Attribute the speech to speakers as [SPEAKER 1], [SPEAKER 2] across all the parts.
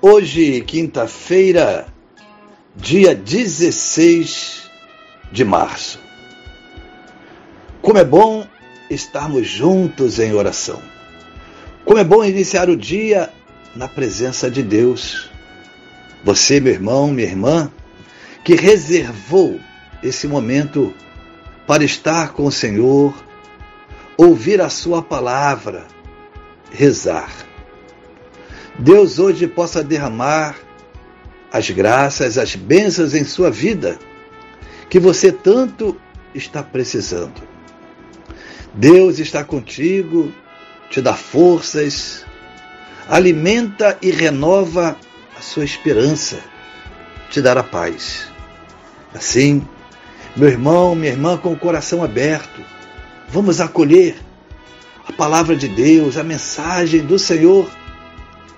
[SPEAKER 1] Hoje, quinta-feira, dia 16 de março. Como é bom estarmos juntos em oração. Como é bom iniciar o dia na presença de Deus. Você, meu irmão, minha irmã, que reservou esse momento para estar com o Senhor, ouvir a Sua palavra, rezar. Deus hoje possa derramar as graças, as bênçãos em sua vida, que você tanto está precisando. Deus está contigo, te dá forças, alimenta e renova a sua esperança, te dará paz. Assim, meu irmão, minha irmã, com o coração aberto, vamos acolher a palavra de Deus, a mensagem do Senhor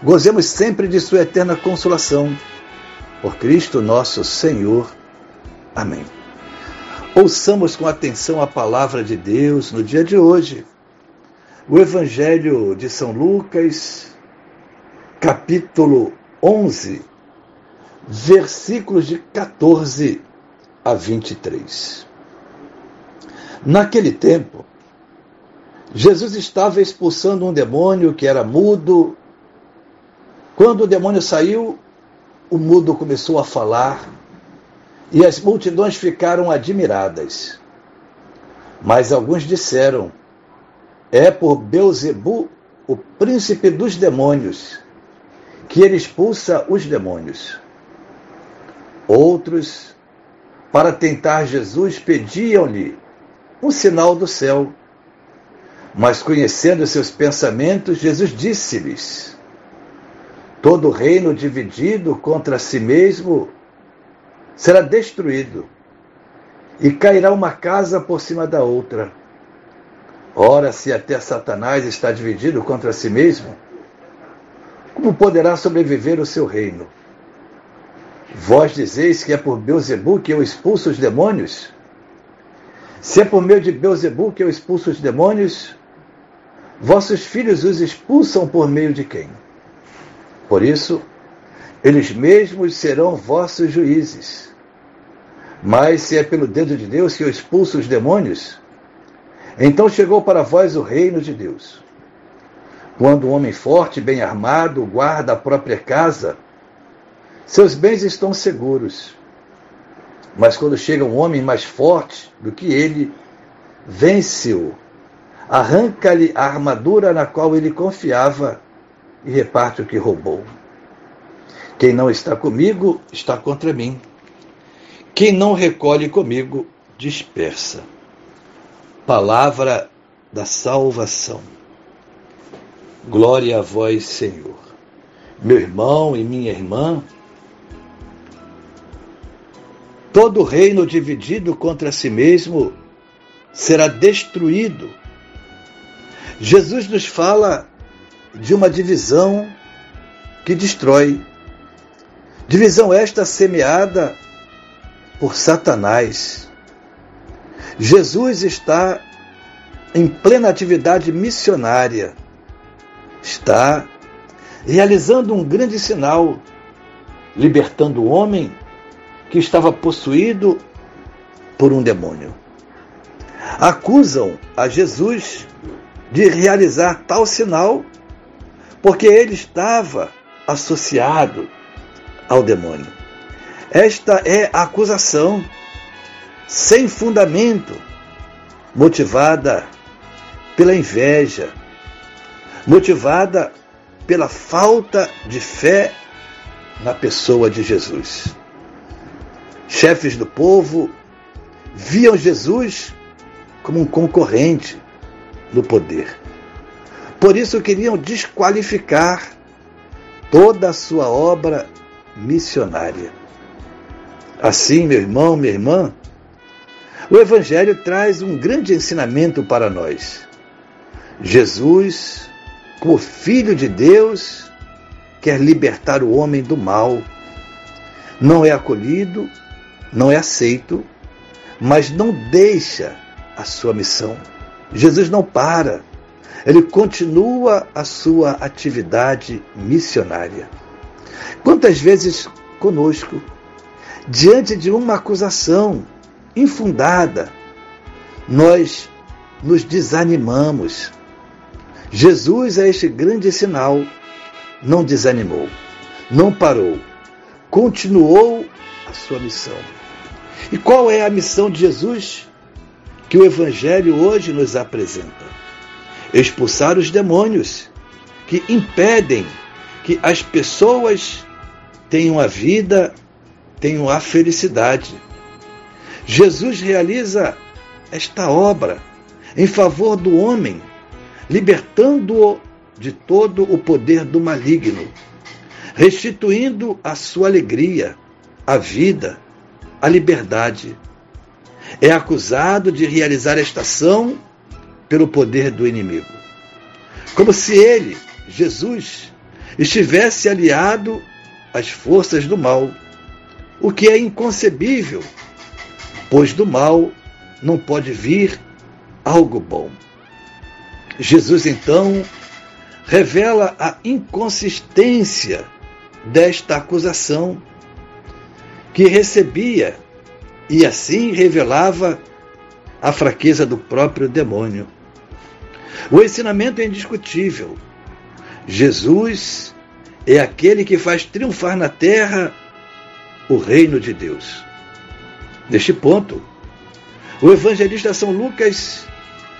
[SPEAKER 1] Gozemos sempre de Sua eterna consolação. Por Cristo nosso Senhor. Amém. Ouçamos com atenção a palavra de Deus no dia de hoje. O Evangelho de São Lucas, capítulo 11, versículos de 14 a 23. Naquele tempo, Jesus estava expulsando um demônio que era mudo quando o demônio saiu, o mudo começou a falar e as multidões ficaram admiradas. Mas alguns disseram: É por Beuzebu, o príncipe dos demônios, que ele expulsa os demônios. Outros, para tentar Jesus, pediam-lhe um sinal do céu. Mas conhecendo seus pensamentos, Jesus disse-lhes: Todo reino dividido contra si mesmo será destruído, e cairá uma casa por cima da outra. Ora, se até Satanás está dividido contra si mesmo, como poderá sobreviver o seu reino? Vós dizeis que é por Beuzebu que eu expulso os demônios? Se é por meio de Beuzebu que eu expulso os demônios, vossos filhos os expulsam por meio de quem? Por isso, eles mesmos serão vossos juízes. Mas se é pelo dedo de Deus que eu expulso os demônios, então chegou para vós o reino de Deus. Quando um homem forte, bem armado, guarda a própria casa, seus bens estão seguros. Mas quando chega um homem mais forte do que ele, vence-o, arranca-lhe a armadura na qual ele confiava e reparte o que roubou. Quem não está comigo está contra mim. Quem não recolhe comigo dispersa. Palavra da salvação. Glória a vós, Senhor. Meu irmão e minha irmã, todo reino dividido contra si mesmo será destruído. Jesus nos fala de uma divisão que destrói. Divisão esta semeada por Satanás. Jesus está em plena atividade missionária. Está realizando um grande sinal, libertando o homem que estava possuído por um demônio. Acusam a Jesus de realizar tal sinal porque ele estava associado ao demônio. Esta é a acusação sem fundamento, motivada pela inveja, motivada pela falta de fé na pessoa de Jesus. Chefes do povo viam Jesus como um concorrente no poder. Por isso queriam desqualificar toda a sua obra missionária. Assim, meu irmão, minha irmã, o Evangelho traz um grande ensinamento para nós. Jesus, como Filho de Deus, quer libertar o homem do mal. Não é acolhido, não é aceito, mas não deixa a sua missão. Jesus não para, ele continua a sua atividade missionária. Quantas vezes conosco, diante de uma acusação infundada, nós nos desanimamos. Jesus, a este grande sinal, não desanimou, não parou, continuou a sua missão. E qual é a missão de Jesus que o Evangelho hoje nos apresenta? Expulsar os demônios que impedem que as pessoas tenham a vida, tenham a felicidade. Jesus realiza esta obra em favor do homem, libertando-o de todo o poder do maligno, restituindo a sua alegria, a vida, a liberdade. É acusado de realizar esta ação pelo poder do inimigo. Como se ele, Jesus, estivesse aliado às forças do mal, o que é inconcebível, pois do mal não pode vir algo bom. Jesus então revela a inconsistência desta acusação que recebia e assim revelava a fraqueza do próprio demônio. O ensinamento é indiscutível. Jesus é aquele que faz triunfar na terra o reino de Deus. Neste ponto, o evangelista São Lucas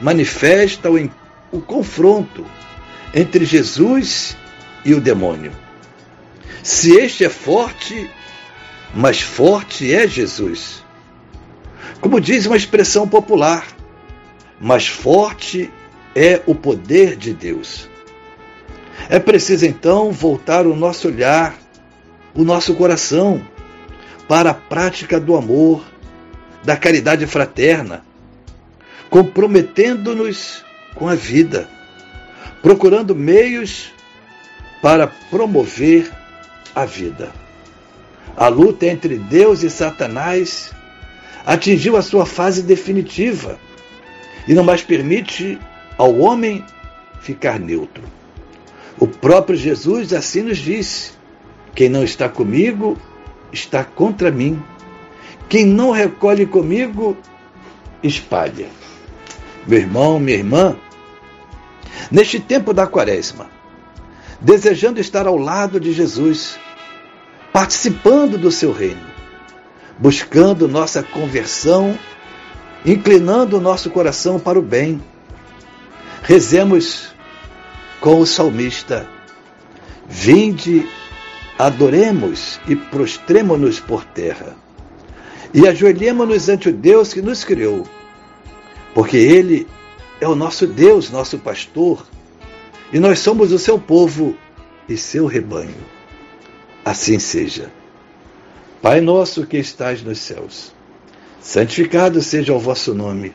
[SPEAKER 1] manifesta o, o confronto entre Jesus e o demônio. Se este é forte, mais forte é Jesus. Como diz uma expressão popular, mais forte é o poder de Deus. É preciso então voltar o nosso olhar, o nosso coração, para a prática do amor, da caridade fraterna, comprometendo-nos com a vida, procurando meios para promover a vida. A luta entre Deus e Satanás atingiu a sua fase definitiva e não mais permite ao homem ficar neutro. O próprio Jesus assim nos disse: quem não está comigo está contra mim. Quem não recolhe comigo, espalha. Meu irmão, minha irmã, neste tempo da quaresma, desejando estar ao lado de Jesus, participando do seu reino, buscando nossa conversão, inclinando o nosso coração para o bem, Rezemos com o salmista: Vinde, adoremos e prostremo-nos por terra, e ajoelhemo-nos ante o Deus que nos criou, porque Ele é o nosso Deus, nosso pastor, e nós somos o seu povo e seu rebanho. Assim seja. Pai nosso que estás nos céus, santificado seja o vosso nome.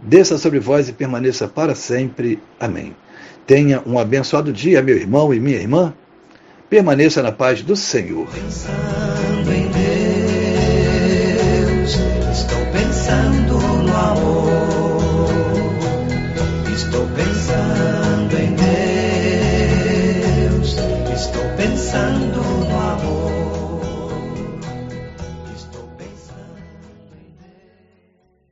[SPEAKER 1] desça sobre vós e permaneça para sempre. Amém. Tenha um abençoado dia, meu irmão e minha irmã. Permaneça na paz do Senhor.
[SPEAKER 2] Pensando em Deus, estou pensando no amor.